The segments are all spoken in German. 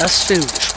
Das Filmgespräch.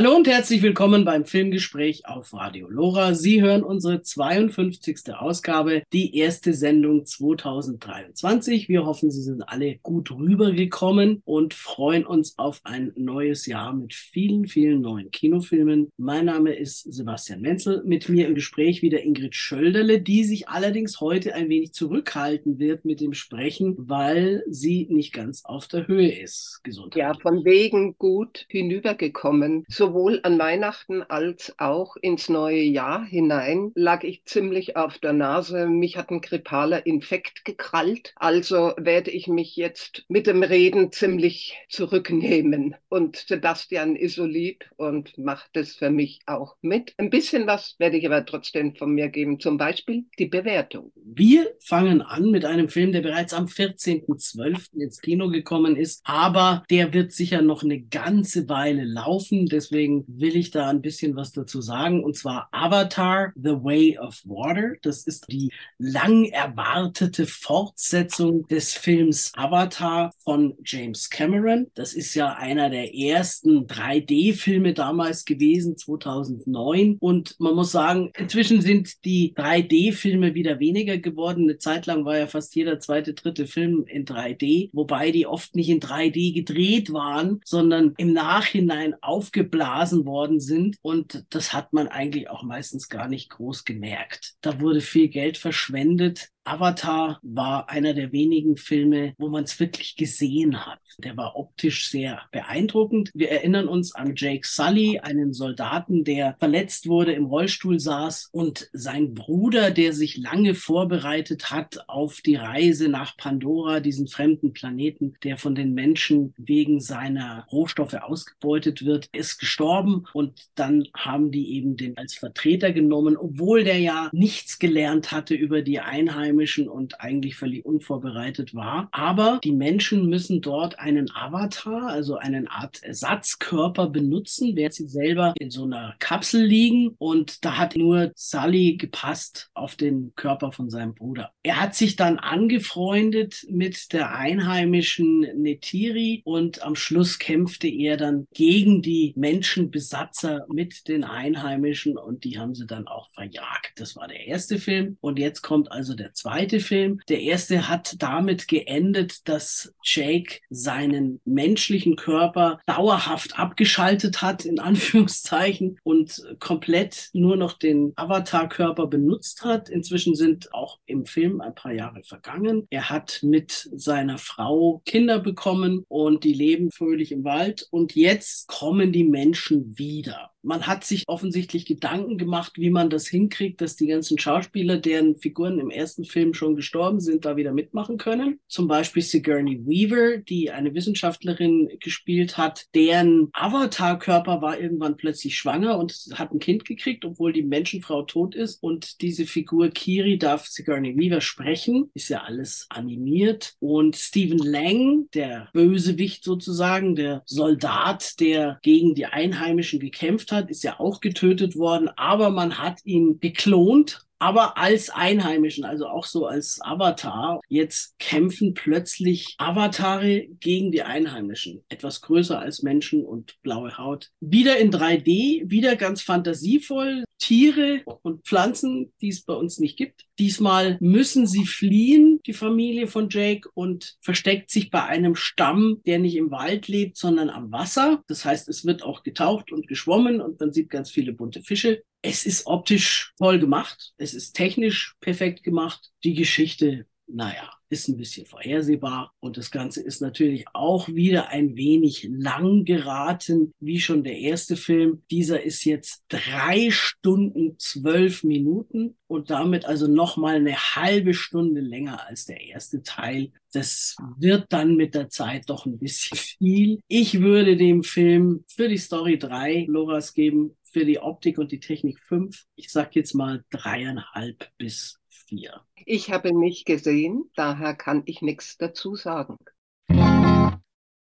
Hallo und herzlich willkommen beim Filmgespräch auf Radio Lora. Sie hören unsere 52. Ausgabe, die erste Sendung 2023. Wir hoffen, Sie sind alle gut rübergekommen und freuen uns auf ein neues Jahr mit vielen, vielen neuen Kinofilmen. Mein Name ist Sebastian Menzel. Mit mir im Gespräch wieder Ingrid Schölderle, die sich allerdings heute ein wenig zurückhalten wird mit dem Sprechen, weil sie nicht ganz auf der Höhe ist. Gesundheit. Ja, von wegen gut hinübergekommen sowohl an Weihnachten als auch ins neue Jahr hinein lag ich ziemlich auf der Nase. Mich hat ein grippaler Infekt gekrallt. Also werde ich mich jetzt mit dem Reden ziemlich zurücknehmen. Und Sebastian ist so lieb und macht es für mich auch mit. Ein bisschen was werde ich aber trotzdem von mir geben. Zum Beispiel die Bewertung. Wir fangen an mit einem Film, der bereits am 14.12. ins Kino gekommen ist. Aber der wird sicher noch eine ganze Weile laufen. Deswegen deswegen will ich da ein bisschen was dazu sagen. Und zwar Avatar, The Way of Water. Das ist die lang erwartete Fortsetzung des Films Avatar von James Cameron. Das ist ja einer der ersten 3D-Filme damals gewesen, 2009. Und man muss sagen, inzwischen sind die 3D-Filme wieder weniger geworden. Eine Zeit lang war ja fast jeder zweite, dritte Film in 3D, wobei die oft nicht in 3D gedreht waren, sondern im Nachhinein aufgeblasen geblasen worden sind. Und das hat man eigentlich auch meistens gar nicht groß gemerkt. Da wurde viel Geld verschwendet Avatar war einer der wenigen Filme, wo man es wirklich gesehen hat. Der war optisch sehr beeindruckend. Wir erinnern uns an Jake Sully, einen Soldaten, der verletzt wurde, im Rollstuhl saß und sein Bruder, der sich lange vorbereitet hat auf die Reise nach Pandora, diesen fremden Planeten, der von den Menschen wegen seiner Rohstoffe ausgebeutet wird, ist gestorben und dann haben die eben den als Vertreter genommen, obwohl der ja nichts gelernt hatte über die Einheimischen Einheimischen und eigentlich völlig unvorbereitet war. Aber die Menschen müssen dort einen Avatar, also einen Art Ersatzkörper benutzen, während sie selber in so einer Kapsel liegen. Und da hat nur Sully gepasst auf den Körper von seinem Bruder. Er hat sich dann angefreundet mit der einheimischen Netiri und am Schluss kämpfte er dann gegen die Menschenbesatzer mit den Einheimischen und die haben sie dann auch verjagt. Das war der erste Film. Und jetzt kommt also der zweite Film. Der erste hat damit geendet, dass Jake seinen menschlichen Körper dauerhaft abgeschaltet hat, in Anführungszeichen, und komplett nur noch den Avatar-Körper benutzt hat. Inzwischen sind auch im Film ein paar Jahre vergangen. Er hat mit seiner Frau Kinder bekommen und die leben fröhlich im Wald. Und jetzt kommen die Menschen wieder. Man hat sich offensichtlich Gedanken gemacht, wie man das hinkriegt, dass die ganzen Schauspieler, deren Figuren im ersten Film schon gestorben sind, da wieder mitmachen können. Zum Beispiel Sigourney Weaver, die eine Wissenschaftlerin gespielt hat, deren Avatar-Körper war irgendwann plötzlich schwanger und hat ein Kind gekriegt, obwohl die Menschenfrau tot ist. Und diese Figur Kiri darf Sigourney Weaver sprechen. Ist ja alles animiert. Und Stephen Lang, der Bösewicht sozusagen, der Soldat, der gegen die Einheimischen gekämpft hat, ist ja auch getötet worden, aber man hat ihn geklont aber als Einheimischen, also auch so als Avatar. Jetzt kämpfen plötzlich Avatare gegen die Einheimischen. Etwas größer als Menschen und blaue Haut. Wieder in 3D, wieder ganz fantasievoll. Tiere und Pflanzen, die es bei uns nicht gibt. Diesmal müssen sie fliehen, die Familie von Jake, und versteckt sich bei einem Stamm, der nicht im Wald lebt, sondern am Wasser. Das heißt, es wird auch getaucht und geschwommen und man sieht ganz viele bunte Fische. Es ist optisch toll gemacht. Es ist technisch perfekt gemacht. Die Geschichte, naja, ist ein bisschen vorhersehbar. Und das Ganze ist natürlich auch wieder ein wenig lang geraten, wie schon der erste Film. Dieser ist jetzt drei Stunden, zwölf Minuten und damit also nochmal eine halbe Stunde länger als der erste Teil. Das wird dann mit der Zeit doch ein bisschen viel. Ich würde dem Film für die Story drei Loras geben für die Optik und die Technik fünf. Ich sag jetzt mal dreieinhalb bis vier. Ich habe nicht gesehen, daher kann ich nichts dazu sagen.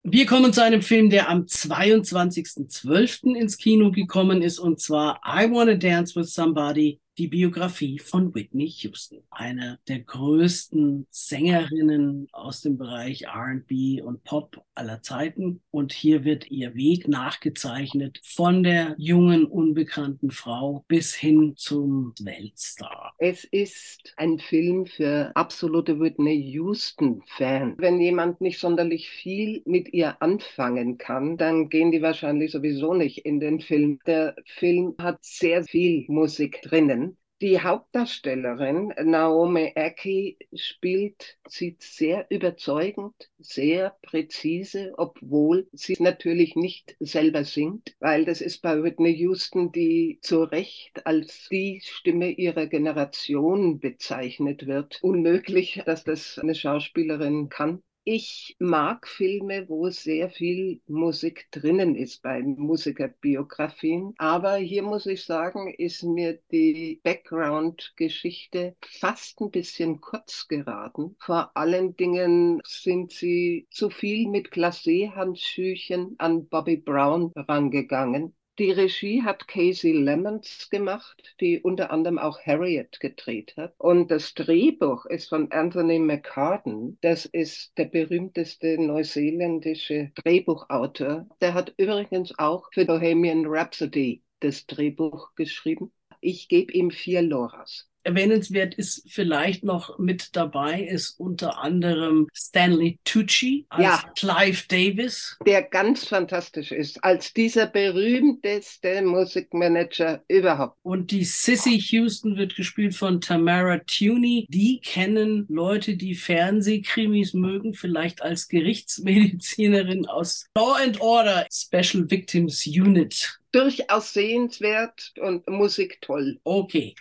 Wir kommen zu einem Film, der am 22.12. ins Kino gekommen ist, und zwar I Wanna Dance with Somebody die Biografie von Whitney Houston, einer der größten Sängerinnen aus dem Bereich RB und Pop aller Zeiten. Und hier wird ihr Weg nachgezeichnet von der jungen, unbekannten Frau bis hin zum Weltstar. Es ist ein Film für absolute Whitney Houston-Fans. Wenn jemand nicht sonderlich viel mit ihr anfangen kann, dann gehen die wahrscheinlich sowieso nicht in den Film. Der Film hat sehr viel Musik drinnen. Die Hauptdarstellerin Naomi Aki spielt sie sehr überzeugend, sehr präzise, obwohl sie natürlich nicht selber singt, weil das ist bei Whitney Houston, die zu Recht als die Stimme ihrer Generation bezeichnet wird. Unmöglich, dass das eine Schauspielerin kann. Ich mag Filme, wo sehr viel Musik drinnen ist bei Musikerbiografien. Aber hier muss ich sagen, ist mir die Background-Geschichte fast ein bisschen kurz geraten. Vor allen Dingen sind sie zu viel mit Glacé-Handschüchen an Bobby Brown rangegangen. Die Regie hat Casey Lemons gemacht, die unter anderem auch Harriet gedreht hat. Und das Drehbuch ist von Anthony McCartan. Das ist der berühmteste neuseeländische Drehbuchautor. Der hat übrigens auch für Bohemian Rhapsody das Drehbuch geschrieben. Ich gebe ihm vier Loras. Erwähnenswert ist vielleicht noch mit dabei, ist unter anderem Stanley Tucci als ja, Clive Davis. Der ganz fantastisch ist, als dieser berühmteste Musikmanager überhaupt. Und die Sissy Houston wird gespielt von Tamara Tuney. Die kennen Leute, die Fernsehkrimis mögen, vielleicht als Gerichtsmedizinerin aus Law and Order Special Victims Unit durchaus sehenswert und Musik toll. Okay.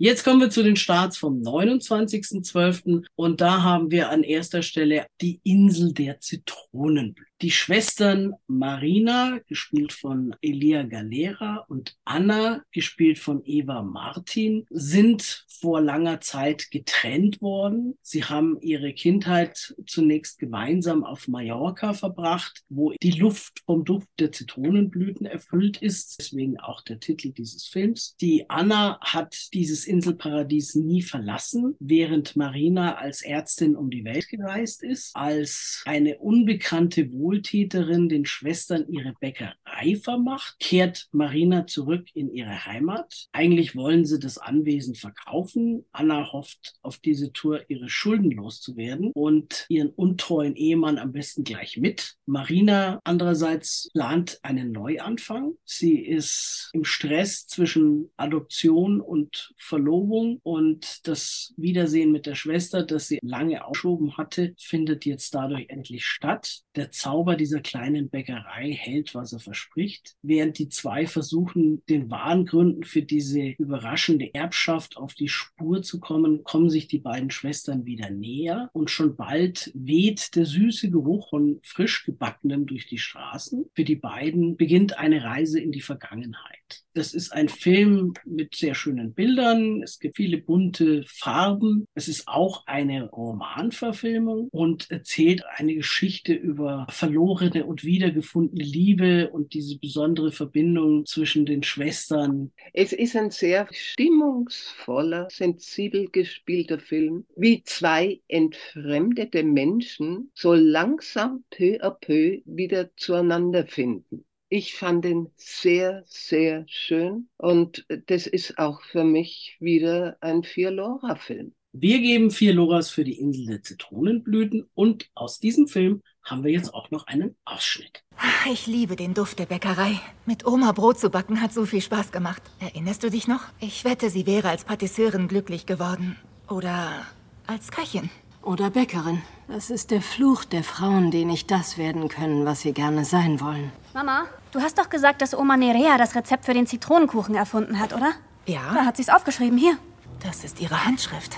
Jetzt kommen wir zu den Starts vom 29.12. und da haben wir an erster Stelle die Insel der Zitronenblüten. Die Schwestern Marina, gespielt von Elia Galera, und Anna, gespielt von Eva Martin, sind vor langer Zeit getrennt worden. Sie haben ihre Kindheit zunächst gemeinsam auf Mallorca verbracht, wo die Luft vom Duft der Zitronenblüten erfüllt ist. Deswegen auch der Titel dieses Films. Die Anna hat dieses Inselparadies nie verlassen, während Marina als Ärztin um die Welt gereist ist, als eine unbekannte Wohnung Wohltäterin den Schwestern ihre Bäckerei vermacht, kehrt Marina zurück in ihre Heimat. Eigentlich wollen sie das Anwesen verkaufen. Anna hofft auf diese Tour ihre Schulden loszuwerden und ihren untreuen Ehemann am besten gleich mit. Marina andererseits plant einen Neuanfang. Sie ist im Stress zwischen Adoption und Verlobung und das Wiedersehen mit der Schwester, das sie lange aufschoben hatte, findet jetzt dadurch endlich statt. Der Zauber Zauber dieser kleinen Bäckerei hält, was er verspricht, während die zwei versuchen, den wahren Gründen für diese überraschende Erbschaft auf die Spur zu kommen, kommen sich die beiden Schwestern wieder näher und schon bald weht der süße Geruch von frisch gebackenem durch die Straßen. Für die beiden beginnt eine Reise in die Vergangenheit. Das ist ein Film mit sehr schönen Bildern. Es gibt viele bunte Farben. Es ist auch eine Romanverfilmung und erzählt eine Geschichte über verlorene und wiedergefundene Liebe und diese besondere Verbindung zwischen den Schwestern. Es ist ein sehr stimmungsvoller, sensibel gespielter Film, wie zwei entfremdete Menschen so langsam peu à peu wieder zueinander finden. Ich fand ihn sehr, sehr schön und das ist auch für mich wieder ein Vier-Lora-Film. Wir geben vier Loras für die Insel der Zitronenblüten und aus diesem Film haben wir jetzt auch noch einen Ausschnitt. Ich liebe den Duft der Bäckerei. Mit Oma Brot zu backen hat so viel Spaß gemacht. Erinnerst du dich noch? Ich wette, sie wäre als Patisseurin glücklich geworden. Oder als Köchin. Oder Bäckerin. Das ist der Fluch der Frauen, die nicht das werden können, was sie gerne sein wollen. Mama, du hast doch gesagt, dass Oma Nerea das Rezept für den Zitronenkuchen erfunden hat, oder? Ja. Da hat sie es aufgeschrieben. Hier. Das ist ihre Handschrift.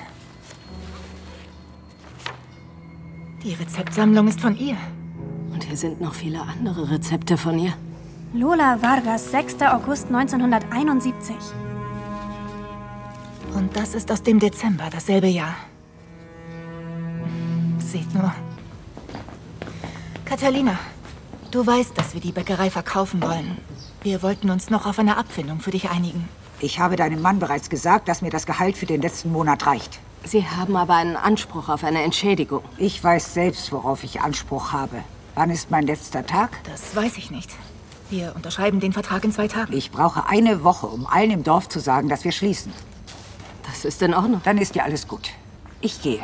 Die Rezeptsammlung ist von ihr. Und hier sind noch viele andere Rezepte von ihr. Lola Vargas, 6. August 1971. Und das ist aus dem Dezember, dasselbe Jahr. Seht nur. Catalina, du weißt, dass wir die Bäckerei verkaufen wollen. Wir wollten uns noch auf eine Abfindung für dich einigen. Ich habe deinem Mann bereits gesagt, dass mir das Gehalt für den letzten Monat reicht. Sie haben aber einen Anspruch auf eine Entschädigung. Ich weiß selbst, worauf ich Anspruch habe. Wann ist mein letzter Tag? Das weiß ich nicht. Wir unterschreiben den Vertrag in zwei Tagen. Ich brauche eine Woche, um allen im Dorf zu sagen, dass wir schließen. Das ist in Ordnung. Dann ist ja alles gut. Ich gehe.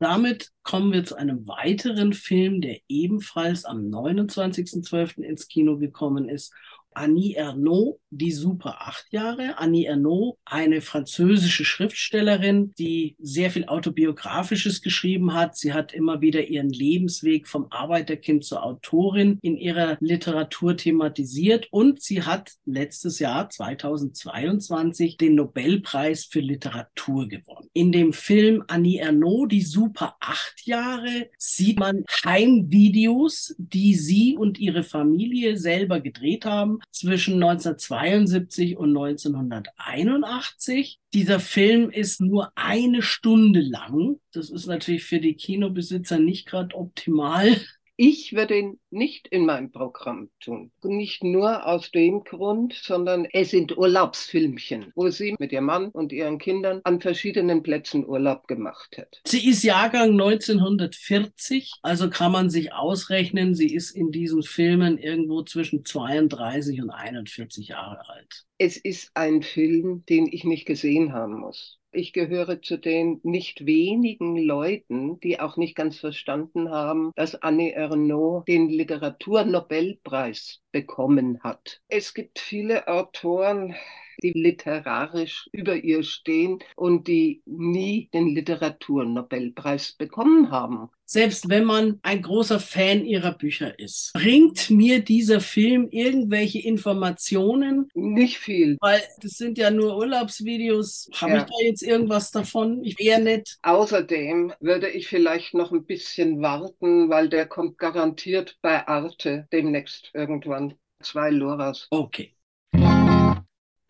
Damit kommen wir zu einem weiteren Film, der ebenfalls am 29.12. ins Kino gekommen ist Annie Ernaux, die super acht Jahre. Annie Ernaux, eine französische Schriftstellerin, die sehr viel Autobiografisches geschrieben hat. Sie hat immer wieder ihren Lebensweg vom Arbeiterkind zur Autorin in ihrer Literatur thematisiert und sie hat letztes Jahr 2022 den Nobelpreis für Literatur gewonnen. In dem Film Annie Ernaux, die super acht Jahre, sieht man Heimvideos, die sie und ihre Familie selber gedreht haben zwischen 1972 und 1981. Dieser Film ist nur eine Stunde lang. Das ist natürlich für die Kinobesitzer nicht gerade optimal. Ich würde ihn nicht in meinem Programm tun. Nicht nur aus dem Grund, sondern es sind Urlaubsfilmchen, wo sie mit ihrem Mann und ihren Kindern an verschiedenen Plätzen Urlaub gemacht hat. Sie ist Jahrgang 1940, also kann man sich ausrechnen, sie ist in diesen Filmen irgendwo zwischen 32 und 41 Jahre alt. Es ist ein Film, den ich nicht gesehen haben muss. Ich gehöre zu den nicht wenigen Leuten, die auch nicht ganz verstanden haben, dass Annie Ernaux den Literaturnobelpreis bekommen hat. Es gibt viele Autoren, die literarisch über ihr stehen und die nie den Literaturnobelpreis bekommen haben. Selbst wenn man ein großer Fan ihrer Bücher ist, bringt mir dieser Film irgendwelche Informationen? Nicht viel. Weil das sind ja nur Urlaubsvideos. Habe ja. ich da jetzt irgendwas davon? Ich wäre nett. Außerdem würde ich vielleicht noch ein bisschen warten, weil der kommt garantiert bei Arte demnächst irgendwann. Zwei Loras. Okay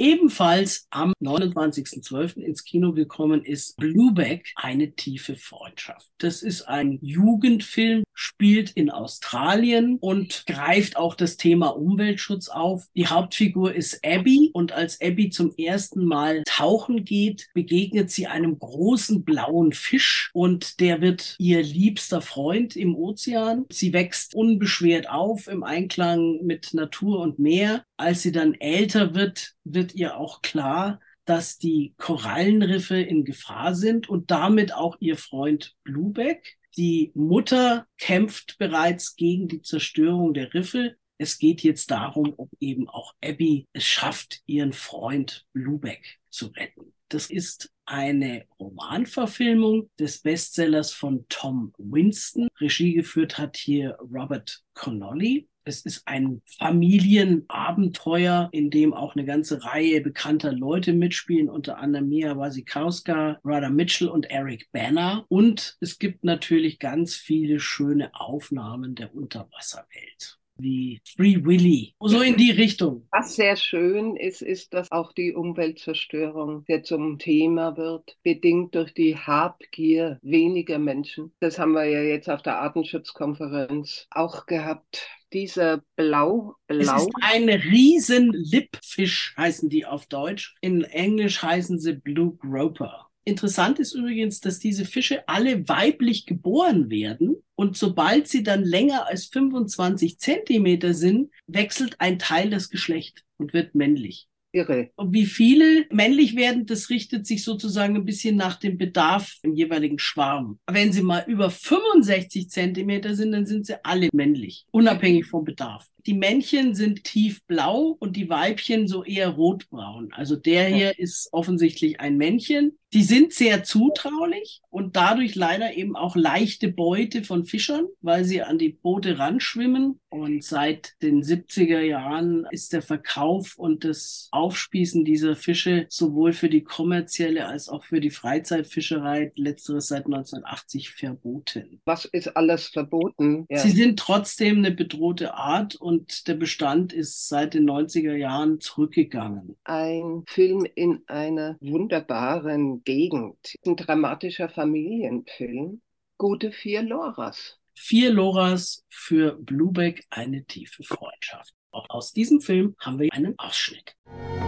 ebenfalls am 29.12. ins Kino gekommen ist Blueback, eine tiefe Freundschaft. Das ist ein Jugendfilm, spielt in Australien und greift auch das Thema Umweltschutz auf. Die Hauptfigur ist Abby und als Abby zum ersten Mal tauchen geht, begegnet sie einem großen blauen Fisch und der wird ihr liebster Freund im Ozean. Sie wächst unbeschwert auf im Einklang mit Natur und Meer. Als sie dann älter wird, wird ihr auch klar, dass die Korallenriffe in Gefahr sind und damit auch ihr Freund Blueback. Die Mutter kämpft bereits gegen die Zerstörung der Riffe. Es geht jetzt darum, ob eben auch Abby es schafft, ihren Freund Blueback zu retten. Das ist eine Romanverfilmung des Bestsellers von Tom Winston. Regie geführt hat hier Robert Connolly. Es ist ein Familienabenteuer, in dem auch eine ganze Reihe bekannter Leute mitspielen, unter anderem Mia Wasikowska, Rada Mitchell und Eric Banner. Und es gibt natürlich ganz viele schöne Aufnahmen der Unterwasserwelt wie Free Willy. So in die Richtung. Was sehr schön ist, ist, dass auch die Umweltzerstörung sehr zum Thema wird, bedingt durch die Habgier weniger Menschen. Das haben wir ja jetzt auf der Artenschutzkonferenz auch gehabt dieser Blau, Blau. Es ist ein riesen Lippfisch, heißen die auf Deutsch. In Englisch heißen sie Blue Groper. Interessant ist übrigens, dass diese Fische alle weiblich geboren werden und sobald sie dann länger als 25 Zentimeter sind, wechselt ein Teil das Geschlecht und wird männlich. Irre. Und wie viele männlich werden, das richtet sich sozusagen ein bisschen nach dem Bedarf im jeweiligen Schwarm. Wenn sie mal über 65 Zentimeter sind, dann sind sie alle männlich, unabhängig vom Bedarf. Die Männchen sind tiefblau und die Weibchen so eher rotbraun. Also der hier ist offensichtlich ein Männchen. Die sind sehr zutraulich und dadurch leider eben auch leichte Beute von Fischern, weil sie an die Boote ranschwimmen. Und seit den 70er Jahren ist der Verkauf und das Aufspießen dieser Fische sowohl für die kommerzielle als auch für die Freizeitfischerei, letzteres seit 1980 verboten. Was ist alles verboten? Ja. Sie sind trotzdem eine bedrohte Art und der Bestand ist seit den 90er Jahren zurückgegangen. Ein Film in einer wunderbaren Gegend. Ein dramatischer Familienfilm. Gute vier Loras. Vier Loras für Blueback, eine tiefe Freundschaft. Auch aus diesem Film haben wir einen Ausschnitt.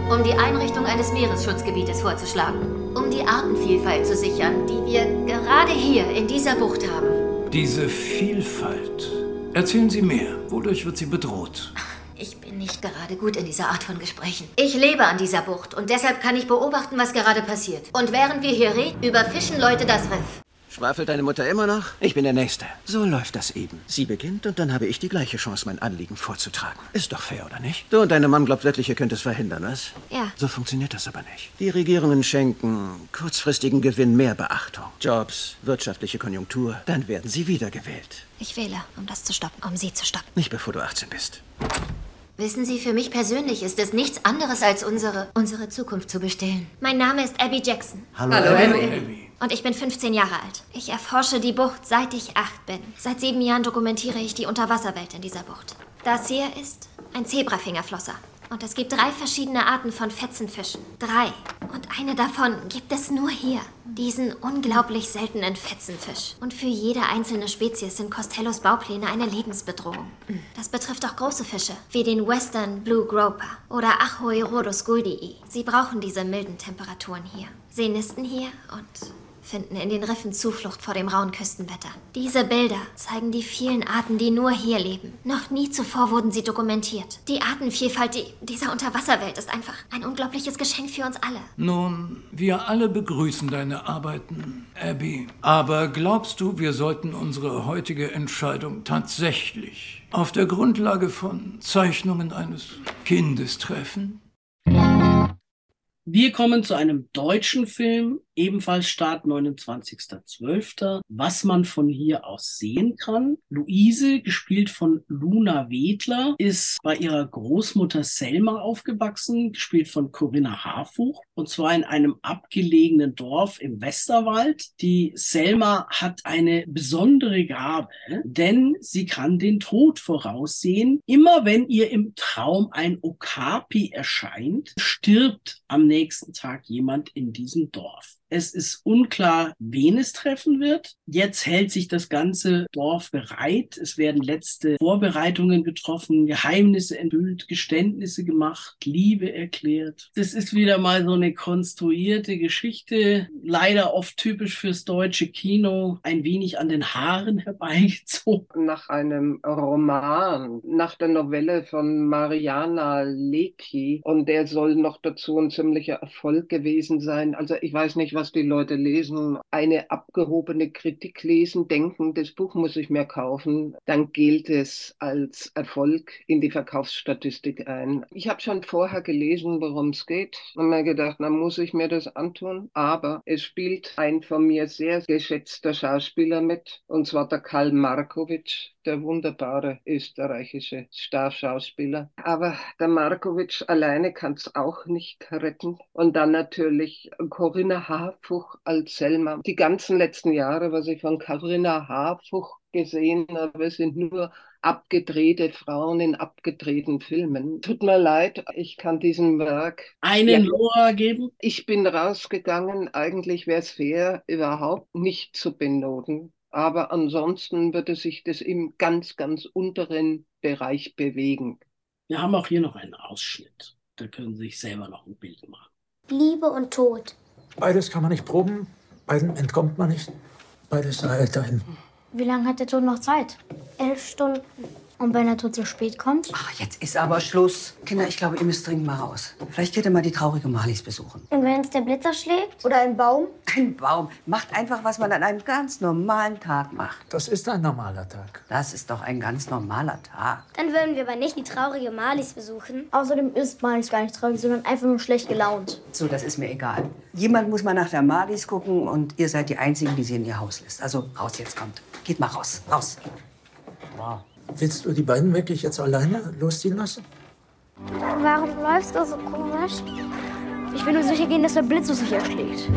Um die Einrichtung eines Meeresschutzgebietes vorzuschlagen, um die Artenvielfalt zu sichern, die wir gerade hier in dieser Bucht haben. Diese Vielfalt. Erzählen Sie mehr. Wodurch wird sie bedroht? Ich bin nicht gerade gut in dieser Art von Gesprächen. Ich lebe an dieser Bucht und deshalb kann ich beobachten, was gerade passiert. Und während wir hier reden, überfischen Leute das Riff. Schwafelt deine Mutter immer noch? Ich bin der Nächste. So läuft das eben. Sie beginnt und dann habe ich die gleiche Chance, mein Anliegen vorzutragen. Ist doch fair, oder nicht? Du und deine Mom glaubt wirklich, ihr könnt es verhindern, was? Ja. So funktioniert das aber nicht. Die Regierungen schenken kurzfristigen Gewinn mehr Beachtung. Jobs, wirtschaftliche Konjunktur, dann werden sie wiedergewählt. Ich wähle, um das zu stoppen, um sie zu stoppen. Nicht bevor du 18 bist. Wissen Sie, für mich persönlich ist es nichts anderes als unsere, unsere Zukunft zu bestehlen. Mein Name ist Abby Jackson. Hallo, Hallo, Abby. Abby. Und ich bin 15 Jahre alt. Ich erforsche die Bucht, seit ich acht bin. Seit sieben Jahren dokumentiere ich die Unterwasserwelt in dieser Bucht. Das hier ist ein Zebrafingerflosser. Und es gibt drei verschiedene Arten von Fetzenfischen. Drei. Und eine davon gibt es nur hier. Diesen unglaublich seltenen Fetzenfisch. Und für jede einzelne Spezies sind Costellos Baupläne eine Lebensbedrohung. Das betrifft auch große Fische, wie den Western Blue Groper oder Achoirodus guldii. Sie brauchen diese milden Temperaturen hier. Sie nisten hier und finden in den Riffen Zuflucht vor dem rauen Küstenwetter. Diese Bilder zeigen die vielen Arten, die nur hier leben. Noch nie zuvor wurden sie dokumentiert. Die Artenvielfalt die, dieser Unterwasserwelt ist einfach ein unglaubliches Geschenk für uns alle. Nun, wir alle begrüßen deine Arbeiten, Abby. Aber glaubst du, wir sollten unsere heutige Entscheidung tatsächlich auf der Grundlage von Zeichnungen eines Kindes treffen? Wir kommen zu einem deutschen Film, ebenfalls Start 29.12., was man von hier aus sehen kann. Luise, gespielt von Luna Wedler, ist bei ihrer Großmutter Selma aufgewachsen, gespielt von Corinna Harfuch, und zwar in einem abgelegenen Dorf im Westerwald. Die Selma hat eine besondere Gabe, denn sie kann den Tod voraussehen. Immer wenn ihr im Traum ein Okapi erscheint, stirbt am nächsten Tag jemand in diesem Dorf. Es ist unklar, wen es treffen wird. Jetzt hält sich das ganze Dorf bereit. Es werden letzte Vorbereitungen getroffen, Geheimnisse enthüllt, Geständnisse gemacht, Liebe erklärt. Das ist wieder mal so eine konstruierte Geschichte, leider oft typisch fürs deutsche Kino, ein wenig an den Haaren herbeigezogen. Nach einem Roman, nach der Novelle von Mariana Lecki und der soll noch dazu ein ziemlicher Erfolg gewesen sein. Also ich weiß nicht, was die Leute lesen, eine abgehobene Kritik lesen, denken, das Buch muss ich mir kaufen, dann gilt es als Erfolg in die Verkaufsstatistik ein. Ich habe schon vorher gelesen, worum es geht und mir gedacht, na muss ich mir das antun, aber es spielt ein von mir sehr geschätzter Schauspieler mit, und zwar der Karl Markovic, der wunderbare österreichische Starschauspieler. Aber der Markovic alleine kann es auch nicht retten. Und dann natürlich Corinna Harfuch als Selma. Die ganzen letzten Jahre, was ich von Corinna Harfuch gesehen habe, sind nur abgedrehte Frauen in abgedrehten Filmen. Tut mir leid, ich kann diesem Werk einen ja, Lora geben. Ich bin rausgegangen, eigentlich wäre es fair, überhaupt nicht zu benoten. Aber ansonsten würde sich das im ganz, ganz unteren Bereich bewegen. Wir haben auch hier noch einen Ausschnitt. Da können Sie sich selber noch ein Bild machen. Liebe und Tod. Beides kann man nicht proben, beiden entkommt man nicht. Beides sei dahin. Wie lange hat der Tod noch Zeit? Elf Stunden. Und wenn Tod zu spät kommt? Ach, jetzt ist aber Schluss. Kinder, ich glaube, ihr müsst dringend mal raus. Vielleicht geht ihr mal die traurige Marlies besuchen. Und wenn es der Blitzer schlägt? Oder ein Baum? Ein Baum. Macht einfach, was man an einem ganz normalen Tag macht. Das ist ein normaler Tag. Das ist doch ein ganz normaler Tag. Dann würden wir aber nicht die traurige Marlies besuchen. Außerdem ist Marlies gar nicht traurig, sondern einfach nur schlecht gelaunt. So, das ist mir egal. Jemand muss mal nach der Marlies gucken und ihr seid die Einzigen, die sie in ihr Haus lässt. Also raus jetzt kommt. Geht mal raus. Raus. Wow. Willst du die beiden wirklich jetzt alleine losziehen lassen? Warum läufst du so komisch? Ich will nur sicher gehen, dass der Blitz uns nicht erschlägt.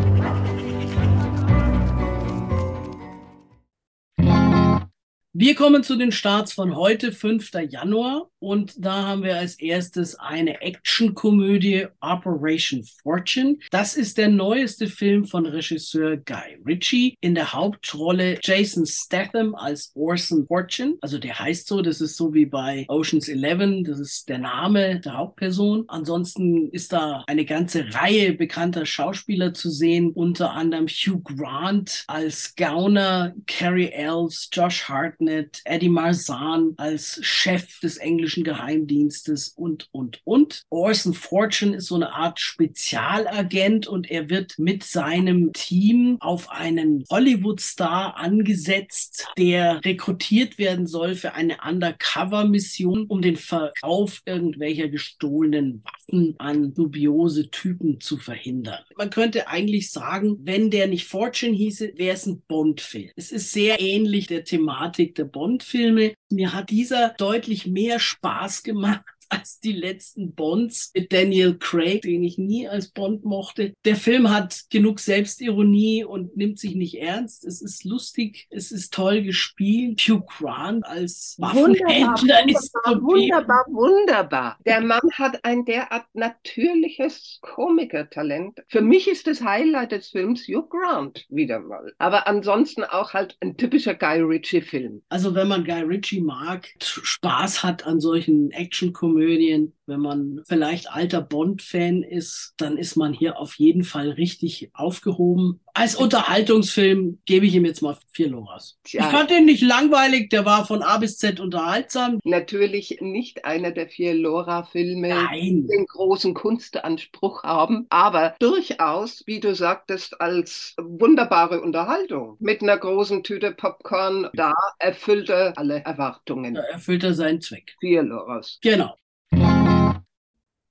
Wir kommen zu den Starts von heute, 5. Januar. Und da haben wir als erstes eine Actionkomödie Operation Fortune. Das ist der neueste Film von Regisseur Guy Ritchie. In der Hauptrolle Jason Statham als Orson Fortune. Also der heißt so, das ist so wie bei Ocean's Eleven. Das ist der Name der Hauptperson. Ansonsten ist da eine ganze Reihe bekannter Schauspieler zu sehen. Unter anderem Hugh Grant als Gauner, Carrie Elves, Josh Hartnett, Eddie Marzahn als Chef des englischen Geheimdienstes und, und, und. Orson Fortune ist so eine Art Spezialagent und er wird mit seinem Team auf einen Hollywood-Star angesetzt, der rekrutiert werden soll für eine Undercover-Mission, um den Verkauf irgendwelcher gestohlenen Waffen an dubiose Typen zu verhindern. Man könnte eigentlich sagen, wenn der nicht Fortune hieße, wäre es ein Bond-Film. Es ist sehr ähnlich der Thematik der Bond-Filme. Mir hat dieser deutlich mehr Spaß gemacht als die letzten Bonds mit Daniel Craig, den ich nie als Bond mochte. Der Film hat genug Selbstironie und nimmt sich nicht ernst. Es ist lustig, es ist toll gespielt. Hugh Grant als Waffenhändler ist wunderbar, wunderbar, wunderbar. Der Mann hat ein derart natürliches Komikertalent. Für mich ist das Highlight des Films Hugh Grant wieder mal. Aber ansonsten auch halt ein typischer Guy Ritchie-Film. Also wenn man Guy Ritchie mag, Spaß hat an solchen Action-Komödien, Komödien. Wenn man vielleicht alter Bond-Fan ist, dann ist man hier auf jeden Fall richtig aufgehoben. Als Unterhaltungsfilm gebe ich ihm jetzt mal vier Loras. Ja. Ich fand den nicht langweilig, der war von A bis Z unterhaltsam. Natürlich nicht einer der vier Lora-Filme, die den großen Kunstanspruch haben, aber durchaus, wie du sagtest, als wunderbare Unterhaltung. Mit einer großen Tüte Popcorn, da erfüllt er alle Erwartungen. Da erfüllt er seinen Zweck. Vier Loras. Genau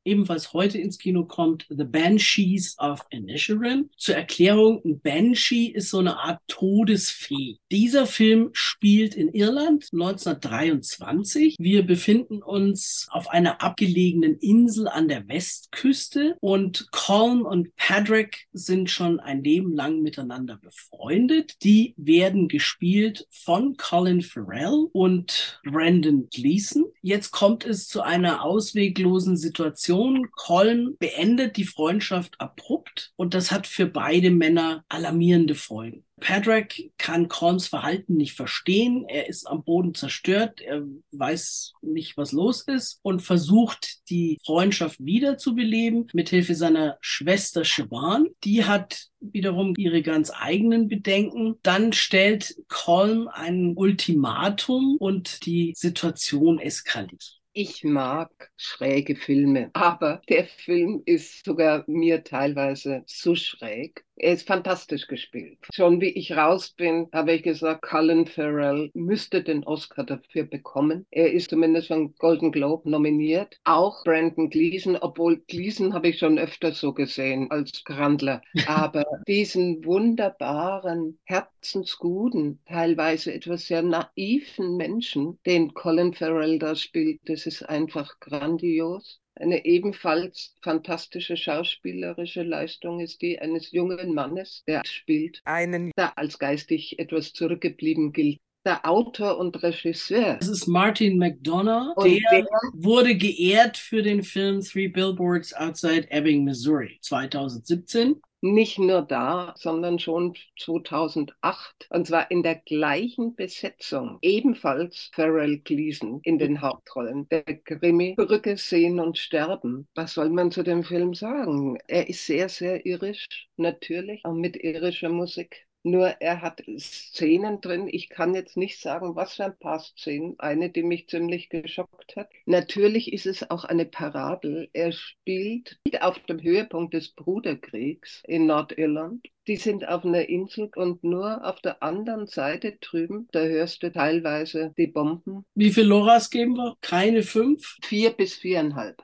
ebenfalls heute ins Kino kommt, The Banshees of Inisherin. Zur Erklärung, ein Banshee ist so eine Art Todesfee. Dieser Film spielt in Irland 1923. Wir befinden uns auf einer abgelegenen Insel an der Westküste und Colm und Padraig sind schon ein Leben lang miteinander befreundet. Die werden gespielt von Colin Farrell und Brandon Gleason. Jetzt kommt es zu einer ausweglosen Situation Situation, Colin beendet die Freundschaft abrupt und das hat für beide Männer alarmierende Folgen. Padraig kann Colms Verhalten nicht verstehen. Er ist am Boden zerstört. Er weiß nicht, was los ist und versucht, die Freundschaft wiederzubeleben mit Hilfe seiner Schwester Siobhan. Die hat wiederum ihre ganz eigenen Bedenken. Dann stellt Colm ein Ultimatum und die Situation eskaliert. Ich mag schräge Filme, aber der Film ist sogar mir teilweise zu schräg. Er ist fantastisch gespielt. Schon wie ich raus bin, habe ich gesagt, Colin Farrell müsste den Oscar dafür bekommen. Er ist zumindest von Golden Globe nominiert. Auch Brandon Gleason, obwohl Gleason habe ich schon öfter so gesehen als Grandler. Aber diesen wunderbaren, herzensguten, teilweise etwas sehr naiven Menschen, den Colin Farrell da spielt, das ist einfach grandios. Eine ebenfalls fantastische schauspielerische Leistung ist die eines jungen Mannes, der spielt einen, der als geistig etwas zurückgeblieben gilt der Autor und Regisseur. Das ist Martin McDonough. Der, der, wurde geehrt für den Film Three Billboards Outside Ebbing, Missouri 2017 nicht nur da, sondern schon 2008. Und zwar in der gleichen Besetzung. Ebenfalls Pharrell Gleason in den Hauptrollen. Der Krimi Brücke sehen und sterben. Was soll man zu dem Film sagen? Er ist sehr, sehr irisch, natürlich, auch mit irischer Musik. Nur er hat Szenen drin. Ich kann jetzt nicht sagen, was für ein paar Szenen. Eine, die mich ziemlich geschockt hat. Natürlich ist es auch eine Parabel. Er spielt auf dem Höhepunkt des Bruderkriegs in Nordirland. Die sind auf einer Insel und nur auf der anderen Seite drüben, da hörst du teilweise die Bomben. Wie viele Loras geben wir? Keine fünf? Vier bis viereinhalb.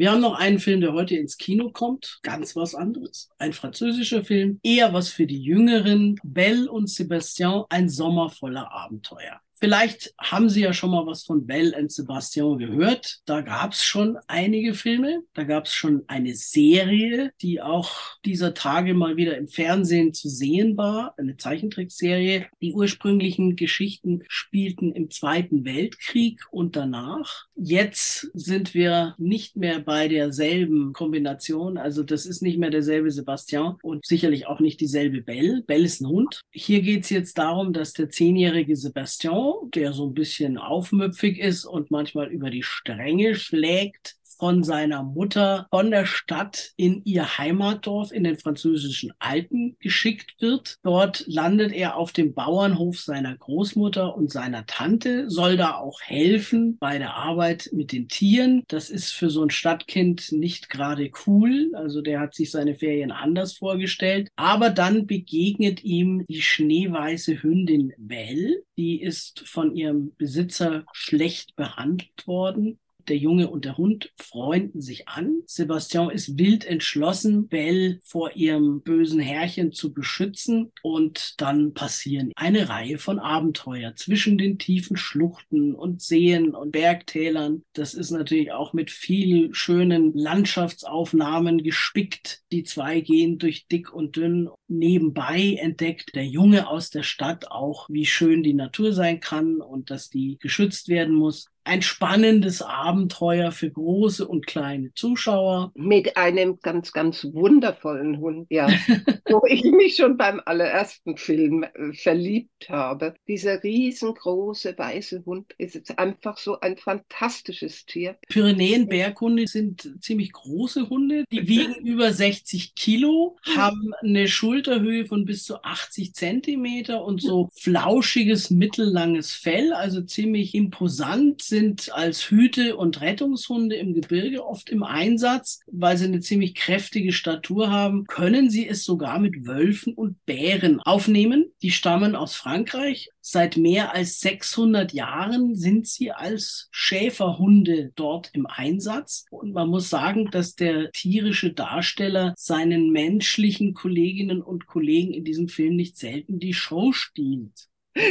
Wir haben noch einen Film, der heute ins Kino kommt. Ganz was anderes. Ein französischer Film. Eher was für die Jüngeren. Belle und Sébastien, ein Sommer voller Abenteuer. Vielleicht haben Sie ja schon mal was von Belle und Sebastian gehört. Da gab es schon einige Filme. Da gab es schon eine Serie, die auch dieser Tage mal wieder im Fernsehen zu sehen war. Eine Zeichentrickserie. Die ursprünglichen Geschichten spielten im Zweiten Weltkrieg und danach. Jetzt sind wir nicht mehr bei derselben Kombination. Also das ist nicht mehr derselbe Sebastian und sicherlich auch nicht dieselbe Belle. Belle ist ein Hund. Hier geht es jetzt darum, dass der zehnjährige Sebastian, der so ein bisschen aufmüpfig ist und manchmal über die Stränge schlägt, von seiner Mutter von der Stadt in ihr Heimatdorf in den französischen Alpen geschickt wird. Dort landet er auf dem Bauernhof seiner Großmutter und seiner Tante, soll da auch helfen bei der Arbeit mit den Tieren. Das ist für so ein Stadtkind nicht gerade cool. Also der hat sich seine Ferien anders vorgestellt. Aber dann begegnet ihm die schneeweiße Hündin Belle. Die ist von ihrem Besitzer schlecht behandelt worden der Junge und der Hund freunden sich an. Sebastian ist wild entschlossen, Belle vor ihrem bösen Herrchen zu beschützen. Und dann passieren eine Reihe von Abenteuer zwischen den tiefen Schluchten und Seen und Bergtälern. Das ist natürlich auch mit vielen schönen Landschaftsaufnahmen gespickt. Die zwei gehen durch dick und dünn. Nebenbei entdeckt der Junge aus der Stadt auch, wie schön die Natur sein kann und dass die geschützt werden muss ein spannendes Abenteuer für große und kleine Zuschauer. Mit einem ganz, ganz wundervollen Hund, ja, wo ich mich schon beim allerersten Film äh, verliebt habe. Dieser riesengroße weiße Hund ist einfach so ein fantastisches Tier. Pyrenäen-Berghunde sind ziemlich große Hunde. Die wiegen über 60 Kilo, haben eine Schulterhöhe von bis zu 80 Zentimeter und so flauschiges, mittellanges Fell, also ziemlich imposant sind als Hüte und Rettungshunde im Gebirge oft im Einsatz, weil sie eine ziemlich kräftige Statur haben, können sie es sogar mit Wölfen und Bären aufnehmen. Die stammen aus Frankreich. Seit mehr als 600 Jahren sind sie als Schäferhunde dort im Einsatz. Und man muss sagen, dass der tierische Darsteller seinen menschlichen Kolleginnen und Kollegen in diesem Film nicht selten die Show stiehlt.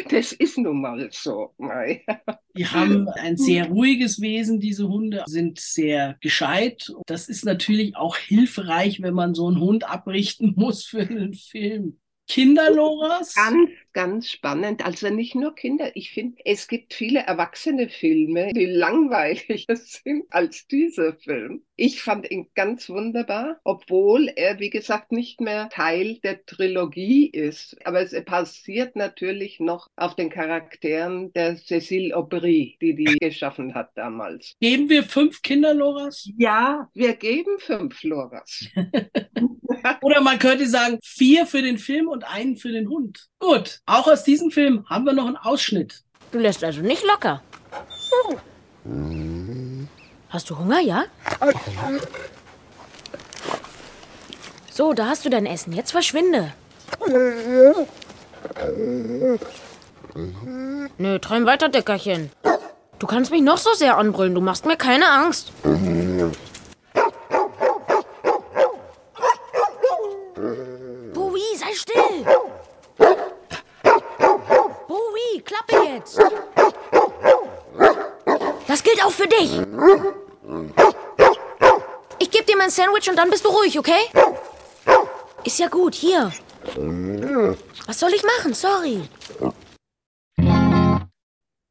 Das ist nun mal so. Die haben ein sehr ruhiges Wesen, diese Hunde, sind sehr gescheit. Das ist natürlich auch hilfreich, wenn man so einen Hund abrichten muss für einen Film. Kinderloras? Ganz, ganz spannend. Also nicht nur Kinder. Ich finde, es gibt viele erwachsene Filme, die langweiliger sind als dieser Film. Ich fand ihn ganz wunderbar, obwohl er, wie gesagt, nicht mehr Teil der Trilogie ist. Aber es basiert natürlich noch auf den Charakteren der Cécile Aubry, die die geschaffen hat damals. Geben wir fünf Kinderloras? Ja, wir geben fünf Loras. Oder man könnte sagen, vier für den Film und einen für den Hund. Gut, auch aus diesem Film haben wir noch einen Ausschnitt. Du lässt also nicht locker. Hast du Hunger, ja? So, da hast du dein Essen. Jetzt verschwinde. Nö, träum weiter, Dickerchen. Du kannst mich noch so sehr anbrüllen. Du machst mir keine Angst. jetzt. Das gilt auch für dich. Ich gebe dir mein Sandwich und dann bist du ruhig, okay? Ist ja gut, hier. Was soll ich machen? Sorry.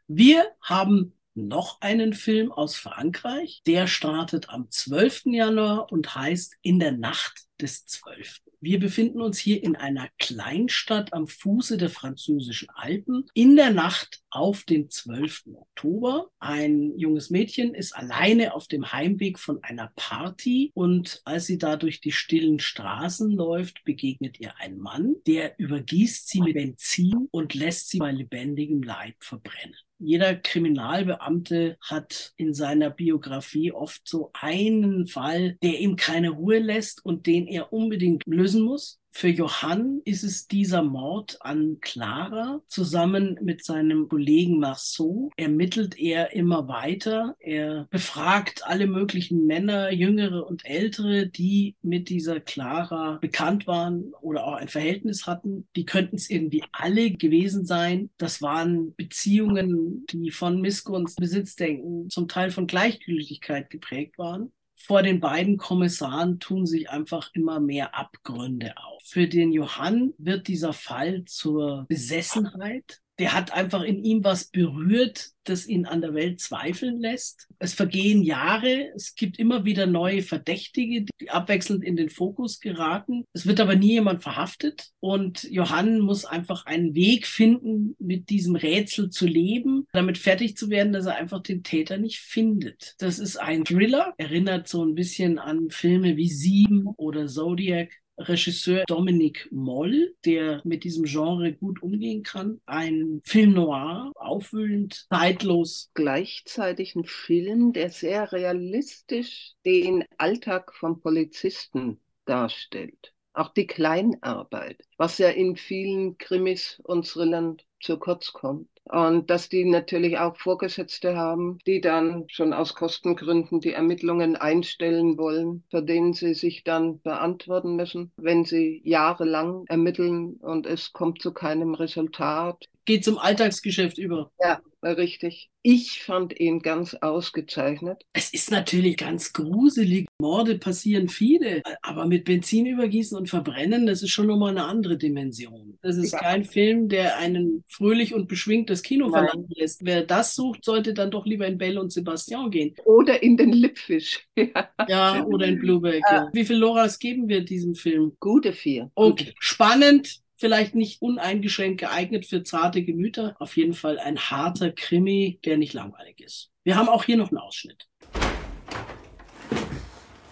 Wir haben noch einen Film aus Frankreich. Der startet am 12. Januar und heißt In der Nacht des 12. Wir befinden uns hier in einer Kleinstadt am Fuße der französischen Alpen in der Nacht auf den 12. Oktober. Ein junges Mädchen ist alleine auf dem Heimweg von einer Party und als sie da durch die stillen Straßen läuft, begegnet ihr ein Mann, der übergießt sie mit Benzin und lässt sie bei lebendigem Leib verbrennen. Jeder Kriminalbeamte hat in seiner Biografie oft so einen Fall, der ihm keine Ruhe lässt und den er unbedingt lösen muss. Für Johann ist es dieser Mord an Clara. Zusammen mit seinem Kollegen Marceau ermittelt er immer weiter. Er befragt alle möglichen Männer, jüngere und ältere, die mit dieser Clara bekannt waren oder auch ein Verhältnis hatten. Die könnten es irgendwie alle gewesen sein. Das waren Beziehungen, die von Missgunst, Besitzdenken, zum Teil von Gleichgültigkeit geprägt waren vor den beiden Kommissaren tun sich einfach immer mehr Abgründe auf. Für den Johann wird dieser Fall zur Besessenheit der hat einfach in ihm was berührt, das ihn an der Welt zweifeln lässt. Es vergehen Jahre, es gibt immer wieder neue Verdächtige, die abwechselnd in den Fokus geraten. Es wird aber nie jemand verhaftet und Johann muss einfach einen Weg finden, mit diesem Rätsel zu leben, damit fertig zu werden, dass er einfach den Täter nicht findet. Das ist ein Thriller, erinnert so ein bisschen an Filme wie Sieben oder Zodiac. Regisseur Dominic Moll, der mit diesem Genre gut umgehen kann. Ein Film noir, aufwühlend, zeitlos. Gleichzeitig ein Film, der sehr realistisch den Alltag von Polizisten darstellt. Auch die Kleinarbeit, was ja in vielen Krimis und Thrillern zu kurz kommt. Und dass die natürlich auch Vorgesetzte haben, die dann schon aus Kostengründen die Ermittlungen einstellen wollen, für denen sie sich dann beantworten müssen, wenn sie jahrelang ermitteln und es kommt zu keinem Resultat. Geht zum Alltagsgeschäft über. Ja, richtig. Ich fand ihn ganz ausgezeichnet. Es ist natürlich ganz gruselig. Morde passieren viele, aber mit Benzin übergießen und verbrennen, das ist schon nochmal eine andere Dimension. Das ist ja. kein Film, der einen fröhlich und beschwingtes Kino Nein. verlangen lässt. Wer das sucht, sollte dann doch lieber in Belle und Sebastian gehen. Oder in den Lipfisch. ja, oder in Blueback. Ja. Wie viele Loras geben wir diesem Film? Gute vier. Okay, Gute. spannend, vielleicht nicht uneingeschränkt geeignet für zarte Gemüter. Auf jeden Fall ein harter Krimi, der nicht langweilig ist. Wir haben auch hier noch einen Ausschnitt.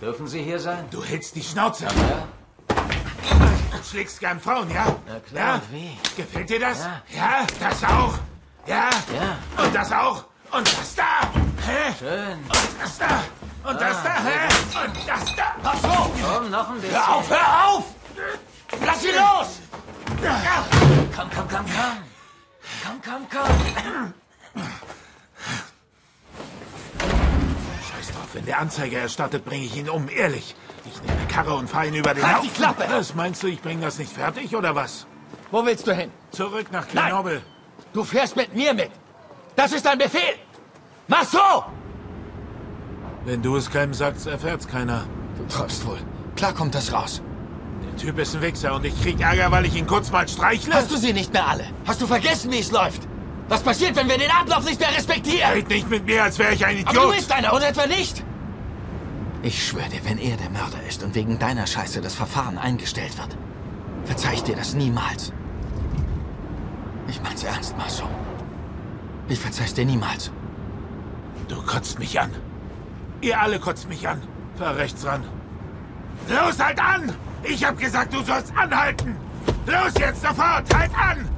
Dürfen Sie hier sein? Du hältst die Schnauze. Ja. Du schlägst gern Frauen, ja? Na klar, ja? wie? Gefällt dir das? Ja. ja. das auch? Ja? Ja. Und das auch? Und das da? Hä? Schön. Und das da? Und ah, das da? Hä? Und das da? Ach so. Komm, noch ein bisschen. Hör auf, hör auf! Lass sie los! Komm, komm, komm, komm. Komm, komm, komm. Scheiß drauf, wenn der Anzeiger erstattet, bringe ich ihn um, ehrlich. Ich nehme Karre und fahre ihn über den Halt die Klappe! Was, meinst du, ich bringe das nicht fertig, oder was? Wo willst du hin? Zurück nach Grenoble. Du fährst mit mir mit. Das ist ein Befehl. Mach so! Wenn du es keinem sagst, erfährt's keiner. Du träumst wohl. Klar kommt das raus. Der Typ ist ein Wichser und ich krieg Ärger, weil ich ihn kurz mal streichle? Hast du sie nicht mehr alle? Hast du vergessen, wie es läuft? Was passiert, wenn wir den Ablauf nicht mehr respektieren? Red nicht mit mir, als wäre ich ein Idiot. Aber du bist einer, oder etwa nicht? Ich schwöre dir, wenn er der Mörder ist und wegen deiner Scheiße das Verfahren eingestellt wird, verzeih ich dir das niemals. Ich mein's ernst, Marceau. Ich verzeih's dir niemals. Du kotzt mich an. Ihr alle kotzt mich an. Fahr rechts ran. Los, halt an! Ich hab gesagt, du sollst anhalten! Los jetzt, sofort! Halt an!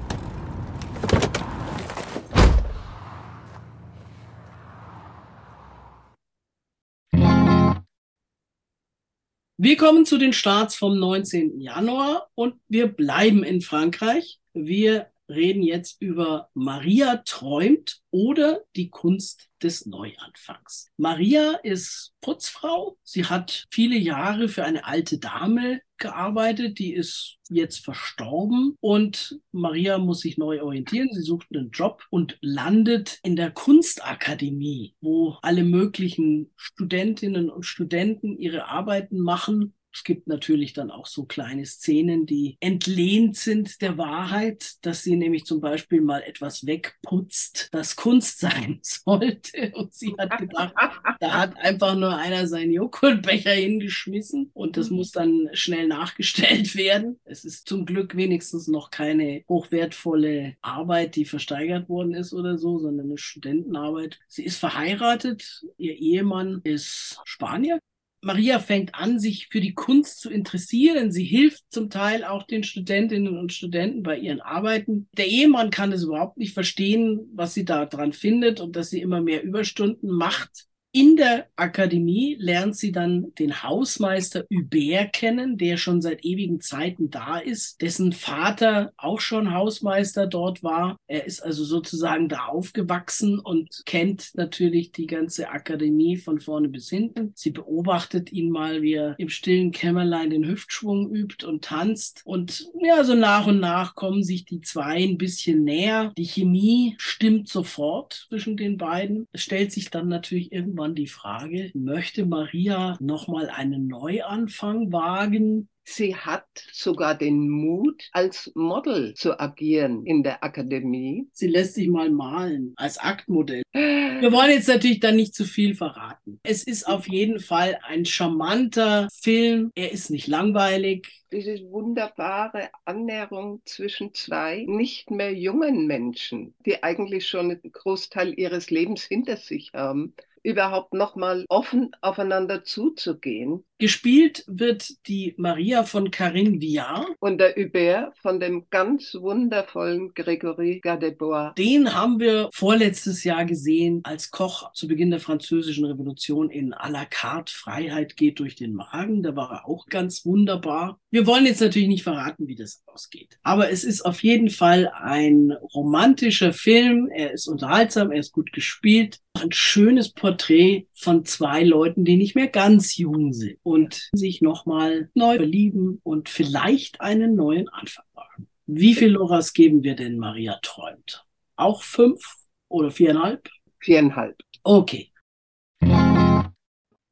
Wir kommen zu den Starts vom 19. Januar und wir bleiben in Frankreich. Wir reden jetzt über Maria träumt oder die Kunst des Neuanfangs. Maria ist Putzfrau. Sie hat viele Jahre für eine alte Dame gearbeitet, die ist jetzt verstorben und Maria muss sich neu orientieren. Sie sucht einen Job und landet in der Kunstakademie, wo alle möglichen Studentinnen und Studenten ihre Arbeiten machen es gibt natürlich dann auch so kleine Szenen, die entlehnt sind der Wahrheit, dass sie nämlich zum Beispiel mal etwas wegputzt, das Kunst sein sollte. Und sie hat gedacht, da hat einfach nur einer seinen Joghurtbecher hingeschmissen und das muss dann schnell nachgestellt werden. Es ist zum Glück wenigstens noch keine hochwertvolle Arbeit, die versteigert worden ist oder so, sondern eine Studentenarbeit. Sie ist verheiratet, ihr Ehemann ist Spanier Maria fängt an, sich für die Kunst zu interessieren. Sie hilft zum Teil auch den Studentinnen und Studenten bei ihren Arbeiten. Der Ehemann kann es überhaupt nicht verstehen, was sie da dran findet und dass sie immer mehr Überstunden macht. In der Akademie lernt sie dann den Hausmeister Hubert kennen, der schon seit ewigen Zeiten da ist, dessen Vater auch schon Hausmeister dort war. Er ist also sozusagen da aufgewachsen und kennt natürlich die ganze Akademie von vorne bis hinten. Sie beobachtet ihn mal, wie er im stillen Kämmerlein den Hüftschwung übt und tanzt. Und ja, so nach und nach kommen sich die zwei ein bisschen näher. Die Chemie stimmt sofort zwischen den beiden. Es stellt sich dann natürlich irgendwann die Frage, möchte Maria nochmal einen Neuanfang wagen? Sie hat sogar den Mut, als Model zu agieren in der Akademie. Sie lässt sich mal malen als Aktmodell. Wir wollen jetzt natürlich dann nicht zu viel verraten. Es ist auf jeden Fall ein charmanter Film. Er ist nicht langweilig. Diese wunderbare Annäherung zwischen zwei nicht mehr jungen Menschen, die eigentlich schon einen Großteil ihres Lebens hinter sich haben, überhaupt nochmal offen aufeinander zuzugehen. Gespielt wird die Maria von Karin Viard. Und der Hubert von dem ganz wundervollen Gregory Gadebois. Den haben wir vorletztes Jahr gesehen als Koch zu Beginn der französischen Revolution in à la carte Freiheit geht durch den Magen. Da war er auch ganz wunderbar. Wir wollen jetzt natürlich nicht verraten, wie das ausgeht. Aber es ist auf jeden Fall ein romantischer Film. Er ist unterhaltsam, er ist gut gespielt. Ein schönes Porträt von zwei Leuten, die nicht mehr ganz jung sind und sich nochmal neu verlieben und vielleicht einen neuen Anfang wagen. Wie viel Loras geben wir denn Maria träumt? Auch fünf oder viereinhalb? Viereinhalb. Okay.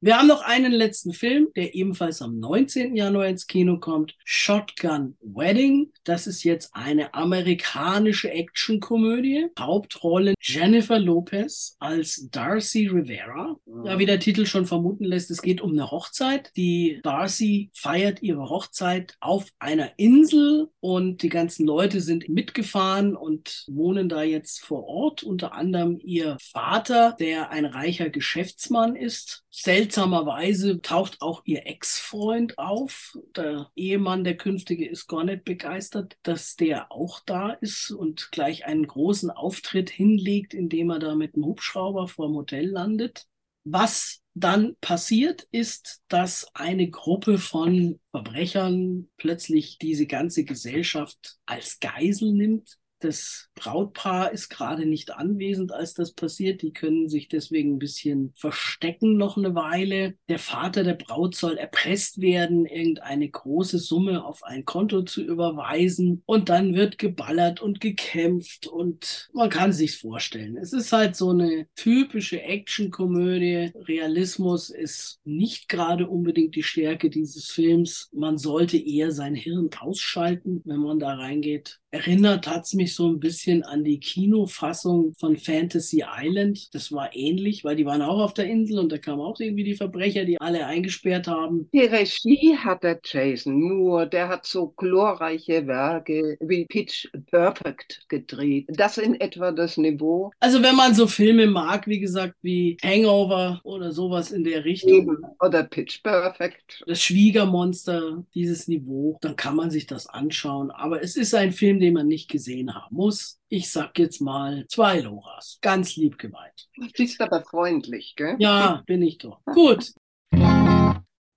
Wir haben noch einen letzten Film, der ebenfalls am 19. Januar ins Kino kommt. Shotgun Wedding. Das ist jetzt eine amerikanische Actionkomödie. Hauptrolle Jennifer Lopez als Darcy Rivera. Ja, wie der Titel schon vermuten lässt, es geht um eine Hochzeit. Die Darcy feiert ihre Hochzeit auf einer Insel und die ganzen Leute sind mitgefahren und wohnen da jetzt vor Ort. Unter anderem ihr Vater, der ein reicher Geschäftsmann ist. Seltsamerweise taucht auch ihr Ex-Freund auf. Der Ehemann, der künftige, ist gar nicht begeistert, dass der auch da ist und gleich einen großen Auftritt hinlegt, indem er da mit dem Hubschrauber vor dem Hotel landet. Was dann passiert ist, dass eine Gruppe von Verbrechern plötzlich diese ganze Gesellschaft als Geisel nimmt das Brautpaar ist gerade nicht anwesend, als das passiert. Die können sich deswegen ein bisschen verstecken noch eine Weile. Der Vater der Braut soll erpresst werden, irgendeine große Summe auf ein Konto zu überweisen. Und dann wird geballert und gekämpft und man kann sich's vorstellen. Es ist halt so eine typische Actionkomödie. Realismus ist nicht gerade unbedingt die Stärke dieses Films. Man sollte eher sein Hirn ausschalten, wenn man da reingeht. Erinnert hat's mich so ein bisschen an die Kinofassung von Fantasy Island. Das war ähnlich, weil die waren auch auf der Insel und da kamen auch irgendwie die Verbrecher, die alle eingesperrt haben. Die Regie hat der Jason Moore, der hat so glorreiche Werke wie Pitch Perfect gedreht. Das in etwa das Niveau. Also wenn man so Filme mag, wie gesagt, wie Hangover oder sowas in der Richtung. Oder Pitch Perfect. Das Schwiegermonster, dieses Niveau, dann kann man sich das anschauen. Aber es ist ein Film, den man nicht gesehen haben muss. Ich sag jetzt mal zwei Loras. Ganz lieb gemeint. Du bist aber freundlich, gell? Ja, bin ich doch. Gut.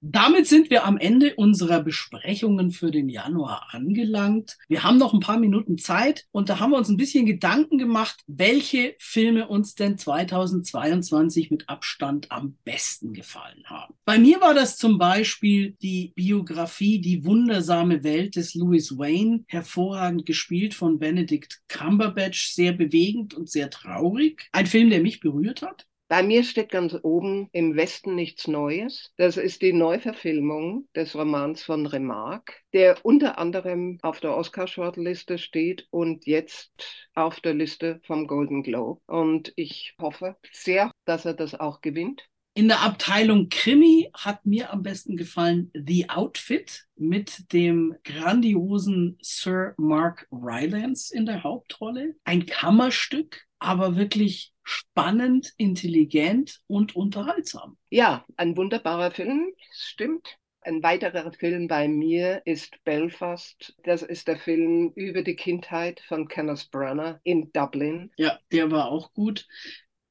Damit sind wir am Ende unserer Besprechungen für den Januar angelangt. Wir haben noch ein paar Minuten Zeit und da haben wir uns ein bisschen Gedanken gemacht, welche Filme uns denn 2022 mit Abstand am besten gefallen haben. Bei mir war das zum Beispiel die Biografie Die wundersame Welt des Louis Wayne, hervorragend gespielt von Benedict Cumberbatch, sehr bewegend und sehr traurig. Ein Film, der mich berührt hat. Bei mir steht ganz oben im Westen nichts Neues. Das ist die Neuverfilmung des Romans von Remarque, der unter anderem auf der Oscar-Shortliste steht und jetzt auf der Liste vom Golden Globe. Und ich hoffe sehr, dass er das auch gewinnt. In der Abteilung Krimi hat mir am besten gefallen The Outfit mit dem grandiosen Sir Mark Rylance in der Hauptrolle. Ein Kammerstück, aber wirklich spannend, intelligent und unterhaltsam. Ja, ein wunderbarer Film, stimmt. Ein weiterer Film bei mir ist Belfast. Das ist der Film über die Kindheit von Kenneth Branagh in Dublin. Ja, der war auch gut.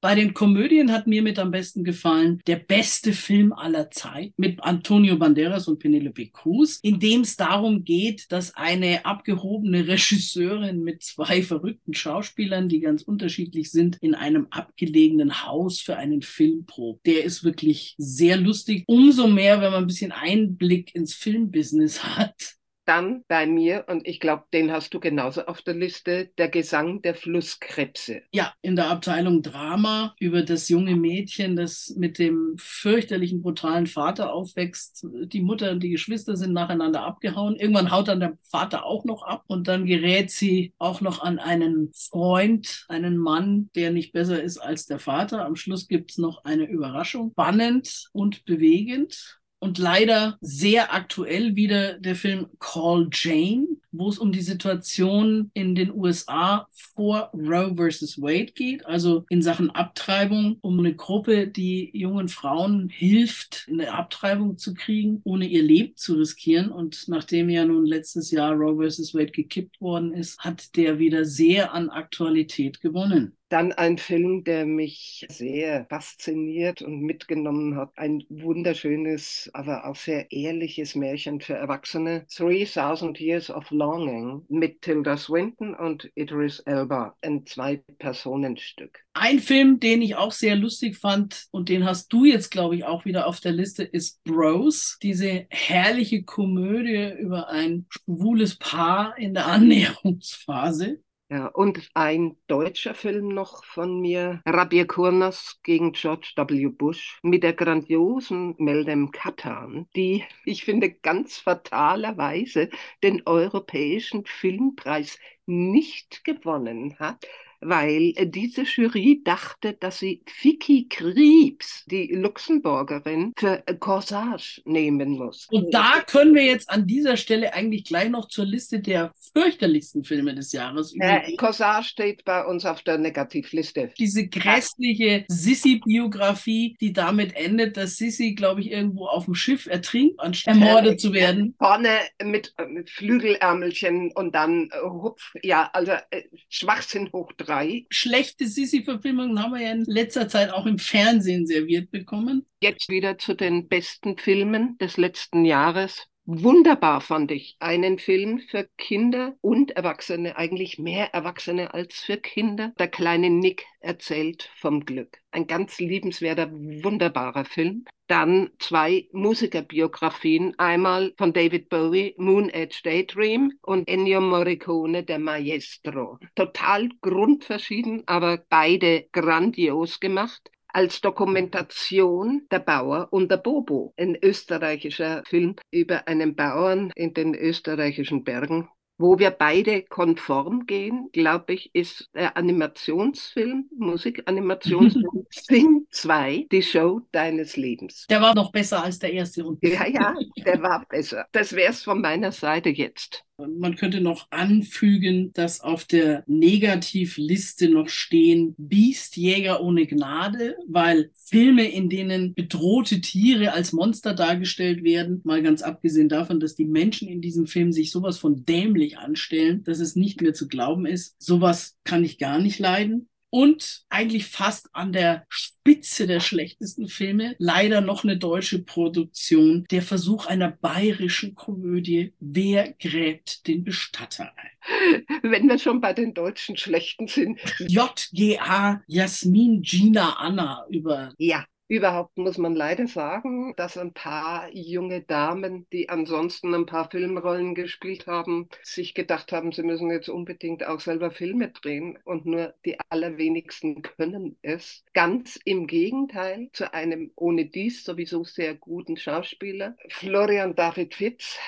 Bei den Komödien hat mir mit am besten gefallen der beste Film aller Zeit mit Antonio Banderas und Penelope Cruz, in dem es darum geht, dass eine abgehobene Regisseurin mit zwei verrückten Schauspielern, die ganz unterschiedlich sind, in einem abgelegenen Haus für einen Film probt. Der ist wirklich sehr lustig. Umso mehr, wenn man ein bisschen Einblick ins Filmbusiness hat. Dann bei mir, und ich glaube, den hast du genauso auf der Liste, der Gesang der Flusskrebse. Ja, in der Abteilung Drama über das junge Mädchen, das mit dem fürchterlichen, brutalen Vater aufwächst. Die Mutter und die Geschwister sind nacheinander abgehauen. Irgendwann haut dann der Vater auch noch ab und dann gerät sie auch noch an einen Freund, einen Mann, der nicht besser ist als der Vater. Am Schluss gibt es noch eine Überraschung. Spannend und bewegend und leider sehr aktuell wieder der Film Call Jane, wo es um die Situation in den USA vor Roe versus Wade geht, also in Sachen Abtreibung, um eine Gruppe, die jungen Frauen hilft, eine Abtreibung zu kriegen, ohne ihr Leben zu riskieren. Und nachdem ja nun letztes Jahr Roe versus Wade gekippt worden ist, hat der wieder sehr an Aktualität gewonnen. Dann ein Film, der mich sehr fasziniert und mitgenommen hat. Ein wunderschönes, aber auch sehr ehrliches Märchen für Erwachsene. 3000 Years of Longing mit Tilda Swinton und Idris Elba. Ein Zwei-Personen-Stück. Ein Film, den ich auch sehr lustig fand und den hast du jetzt, glaube ich, auch wieder auf der Liste, ist Bros. Diese herrliche Komödie über ein schwules Paar in der Annäherungsphase. Ja, und ein deutscher Film noch von mir, Rabir Kurnas gegen George W. Bush, mit der grandiosen Meldem Katan, die, ich finde, ganz fatalerweise den Europäischen Filmpreis nicht gewonnen hat, weil äh, diese Jury dachte, dass sie Vicky Kriebs, die Luxemburgerin, für äh, Corsage nehmen muss. Und da können wir jetzt an dieser Stelle eigentlich gleich noch zur Liste der fürchterlichsten Filme des Jahres übergehen. Äh, Corsage steht bei uns auf der Negativliste. Diese grässliche Sissy-Biografie, die damit endet, dass Sissy, glaube ich, irgendwo auf dem Schiff ertrinkt, anstatt ermordet äh, zu werden. Vorne mit, mit Flügelärmelchen und dann äh, hupf, ja, also äh, Schwachsinn hoch drei drei. Schlechte Sissi-Verfilmungen haben wir ja in letzter Zeit auch im Fernsehen serviert bekommen. Jetzt wieder zu den besten Filmen des letzten Jahres. Wunderbar fand ich einen Film für Kinder und Erwachsene, eigentlich mehr Erwachsene als für Kinder. Der kleine Nick erzählt vom Glück. Ein ganz liebenswerter, wunderbarer Film. Dann zwei Musikerbiografien. Einmal von David Bowie, Moon Edge Daydream und Ennio Morricone, der Maestro. Total grundverschieden, aber beide grandios gemacht als Dokumentation der Bauer und der Bobo, ein österreichischer Film über einen Bauern in den österreichischen Bergen. Wo wir beide konform gehen, glaube ich, ist der Animationsfilm, Musikanimationsfilm Sing 2, die Show deines Lebens. Der war noch besser als der erste. ja, ja, der war besser. Das wäre es von meiner Seite jetzt. Man könnte noch anfügen, dass auf der Negativliste noch stehen Biestjäger ohne Gnade, weil Filme, in denen bedrohte Tiere als Monster dargestellt werden, mal ganz abgesehen davon, dass die Menschen in diesem Film sich sowas von dämlich anstellen, dass es nicht mehr zu glauben ist, sowas kann ich gar nicht leiden und eigentlich fast an der Spitze der schlechtesten Filme leider noch eine deutsche Produktion, der Versuch einer bayerischen Komödie, wer gräbt den Bestatter ein? Wenn wir schon bei den deutschen Schlechten sind. JGA Jasmin Gina Anna über ja. Überhaupt muss man leider sagen, dass ein paar junge Damen, die ansonsten ein paar Filmrollen gespielt haben, sich gedacht haben, sie müssen jetzt unbedingt auch selber Filme drehen und nur die allerwenigsten können es. Ganz im Gegenteil zu einem ohne dies sowieso sehr guten Schauspieler, Florian David Fitz,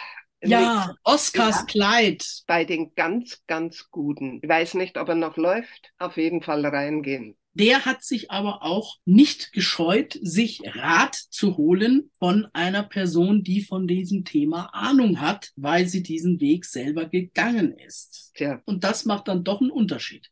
ja, Oscars Kleid. Bei den ganz, ganz Guten. Ich weiß nicht, ob er noch läuft. Auf jeden Fall reingehen. Der hat sich aber auch nicht gescheut, sich Rat zu holen von einer Person, die von diesem Thema Ahnung hat, weil sie diesen Weg selber gegangen ist. Tja. Und das macht dann doch einen Unterschied.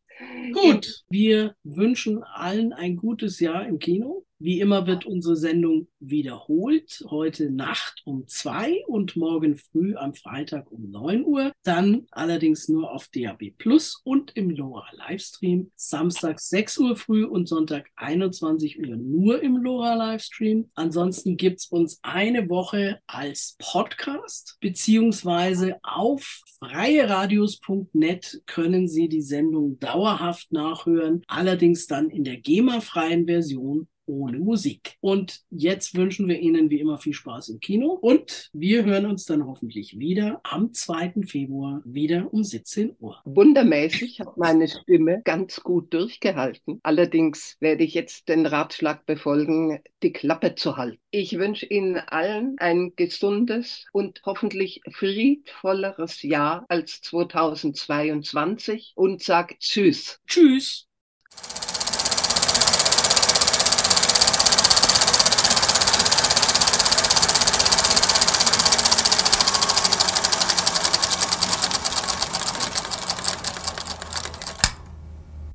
Gut, wir wünschen allen ein gutes Jahr im Kino. Wie immer wird unsere Sendung wiederholt, heute Nacht um zwei und morgen früh am Freitag um neun Uhr. Dann allerdings nur auf DAB Plus und im LoRa Livestream. Samstag 6 Uhr früh und Sonntag 21 Uhr nur im LoRa Livestream. Ansonsten gibt's uns eine Woche als Podcast, beziehungsweise auf freieradios.net können Sie die Sendung dauerhaft nachhören, allerdings dann in der GEMA-freien Version ohne Musik. Und jetzt wünschen wir Ihnen wie immer viel Spaß im Kino und wir hören uns dann hoffentlich wieder am 2. Februar wieder um 17 Uhr. Wundermäßig hat meine Stimme ganz gut durchgehalten. Allerdings werde ich jetzt den Ratschlag befolgen, die Klappe zu halten. Ich wünsche Ihnen allen ein gesundes und hoffentlich friedvolleres Jahr als 2022 und sage Tschüss. Tschüss.